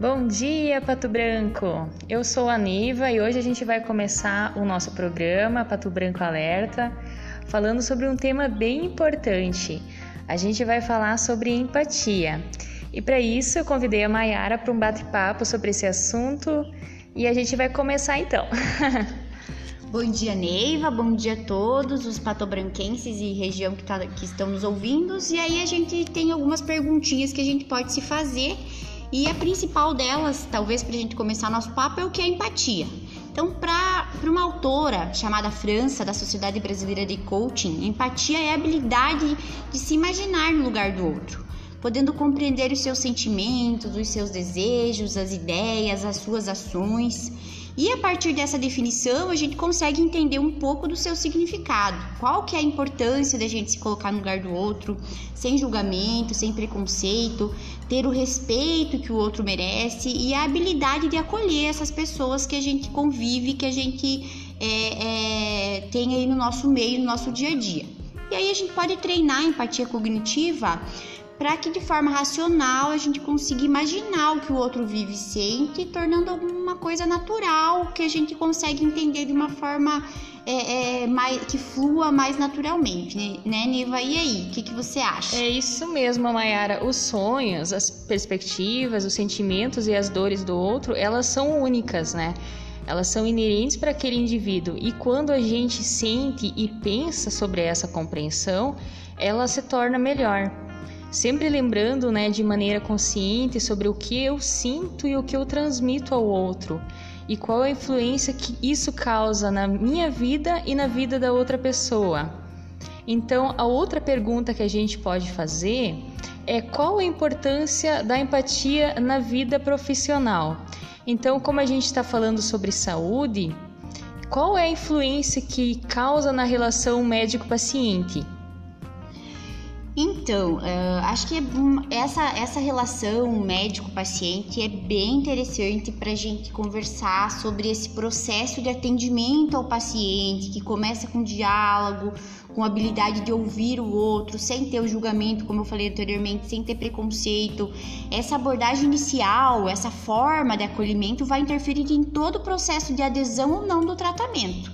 Bom dia, Pato Branco! Eu sou a Niva e hoje a gente vai começar o nosso programa Pato Branco Alerta, falando sobre um tema bem importante. A gente vai falar sobre empatia. E para isso eu convidei a Mayara para um bate-papo sobre esse assunto e a gente vai começar então. Bom dia, Neiva. Bom dia a todos os patobranquenses e região que, tá, que estão nos ouvindo. E aí a gente tem algumas perguntinhas que a gente pode se fazer. E a principal delas, talvez para a gente começar nosso papo, é o que é empatia. Então, para uma autora chamada França, da Sociedade Brasileira de Coaching, empatia é a habilidade de se imaginar no lugar do outro, podendo compreender os seus sentimentos, os seus desejos, as ideias, as suas ações e a partir dessa definição, a gente consegue entender um pouco do seu significado. Qual que é a importância da gente se colocar no lugar do outro, sem julgamento, sem preconceito, ter o respeito que o outro merece e a habilidade de acolher essas pessoas que a gente convive, que a gente é, é, tem aí no nosso meio, no nosso dia a dia. E aí a gente pode treinar a empatia cognitiva para que de forma racional a gente consiga imaginar o que o outro vive e sente, tornando alguma coisa natural que a gente consegue entender de uma forma é, é, mais, que flua mais naturalmente, né, Niva? E aí, o que, que você acha? É isso mesmo, Mayara. Os sonhos, as perspectivas, os sentimentos e as dores do outro, elas são únicas, né? Elas são inerentes para aquele indivíduo e quando a gente sente e pensa sobre essa compreensão, ela se torna melhor sempre lembrando né, de maneira consciente sobre o que eu sinto e o que eu transmito ao outro e qual a influência que isso causa na minha vida e na vida da outra pessoa. Então, a outra pergunta que a gente pode fazer é qual a importância da empatia na vida profissional. Então, como a gente está falando sobre saúde, qual é a influência que causa na relação médico-paciente? Então, uh, acho que essa, essa relação médico-paciente é bem interessante para a gente conversar sobre esse processo de atendimento ao paciente, que começa com diálogo, com habilidade de ouvir o outro, sem ter o julgamento, como eu falei anteriormente, sem ter preconceito. Essa abordagem inicial, essa forma de acolhimento vai interferir em todo o processo de adesão ou não do tratamento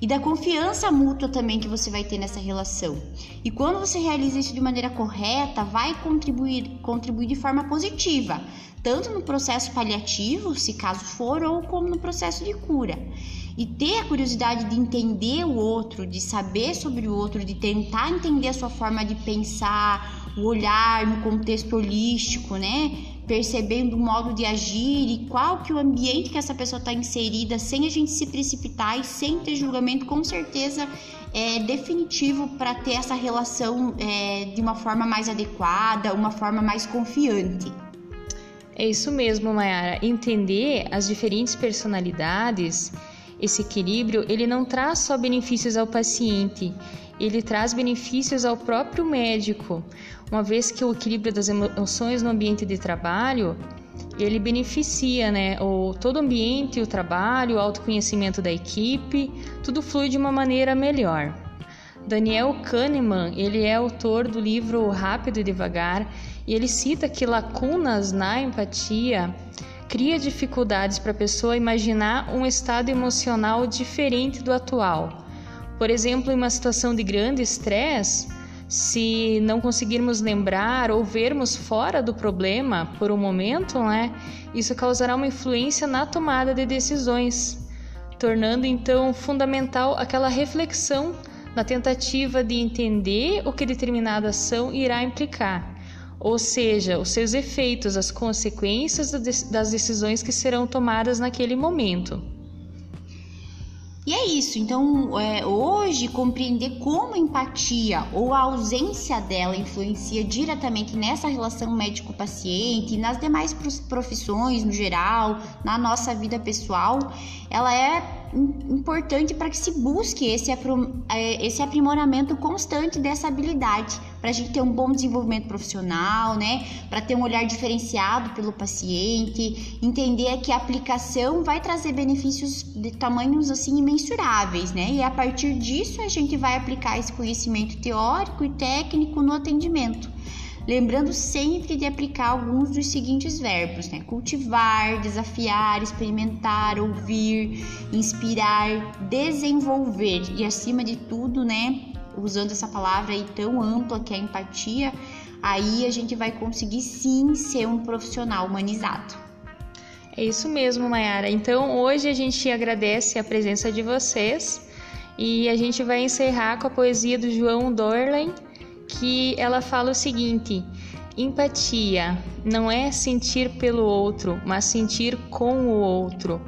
e da confiança mútua também que você vai ter nessa relação. E quando você realiza isso de maneira correta, vai contribuir, contribuir de forma positiva, tanto no processo paliativo, se caso for, ou como no processo de cura. E ter a curiosidade de entender o outro, de saber sobre o outro, de tentar entender a sua forma de pensar, o olhar no contexto holístico, né? percebendo o modo de agir e qual que o ambiente que essa pessoa está inserida, sem a gente se precipitar e sem ter julgamento, com certeza é definitivo para ter essa relação é, de uma forma mais adequada, uma forma mais confiante. É isso mesmo, Mayara. Entender as diferentes personalidades, esse equilíbrio, ele não traz só benefícios ao paciente, ele traz benefícios ao próprio médico, uma vez que o equilíbrio das emoções no ambiente de trabalho ele beneficia, né, o todo o ambiente, o trabalho, o autoconhecimento da equipe, tudo flui de uma maneira melhor. Daniel Kahneman, ele é autor do livro Rápido e Devagar, e ele cita que lacunas na empatia cria dificuldades para a pessoa imaginar um estado emocional diferente do atual. Por exemplo, em uma situação de grande estresse, se não conseguirmos lembrar ou vermos fora do problema por um momento, né, isso causará uma influência na tomada de decisões, tornando então fundamental aquela reflexão na tentativa de entender o que determinada ação irá implicar, ou seja, os seus efeitos, as consequências das decisões que serão tomadas naquele momento. E é isso. Então, é, hoje, compreender como a empatia ou a ausência dela influencia diretamente nessa relação médico-paciente nas demais profissões no geral, na nossa vida pessoal, ela é importante para que se busque esse, é, esse aprimoramento constante dessa habilidade, para a gente ter um bom desenvolvimento profissional, né? Para ter um olhar diferenciado pelo paciente, entender que a aplicação vai trazer benefícios de tamanhos assim imensuráveis, né? E a partir disso a gente vai aplicar esse conhecimento teórico e técnico no atendimento lembrando sempre de aplicar alguns dos seguintes verbos, né? Cultivar, desafiar, experimentar, ouvir, inspirar, desenvolver e acima de tudo, né, usando essa palavra aí tão ampla que é a empatia, aí a gente vai conseguir sim ser um profissional humanizado. É isso mesmo, Mayara. Então, hoje a gente agradece a presença de vocês e a gente vai encerrar com a poesia do João Dorlen, que ela fala o seguinte: empatia não é sentir pelo outro, mas sentir com o outro.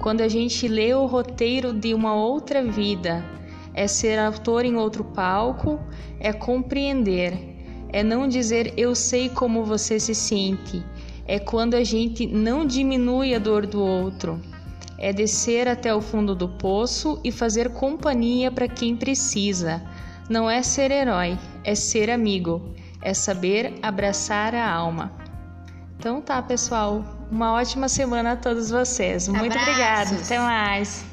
Quando a gente lê o roteiro de uma outra vida, é ser autor em outro palco, é compreender é não dizer eu sei como você se sente, é quando a gente não diminui a dor do outro, é descer até o fundo do poço e fazer companhia para quem precisa. Não é ser herói, é ser amigo, é saber abraçar a alma. Então tá, pessoal. Uma ótima semana a todos vocês. Muito obrigada. Até mais.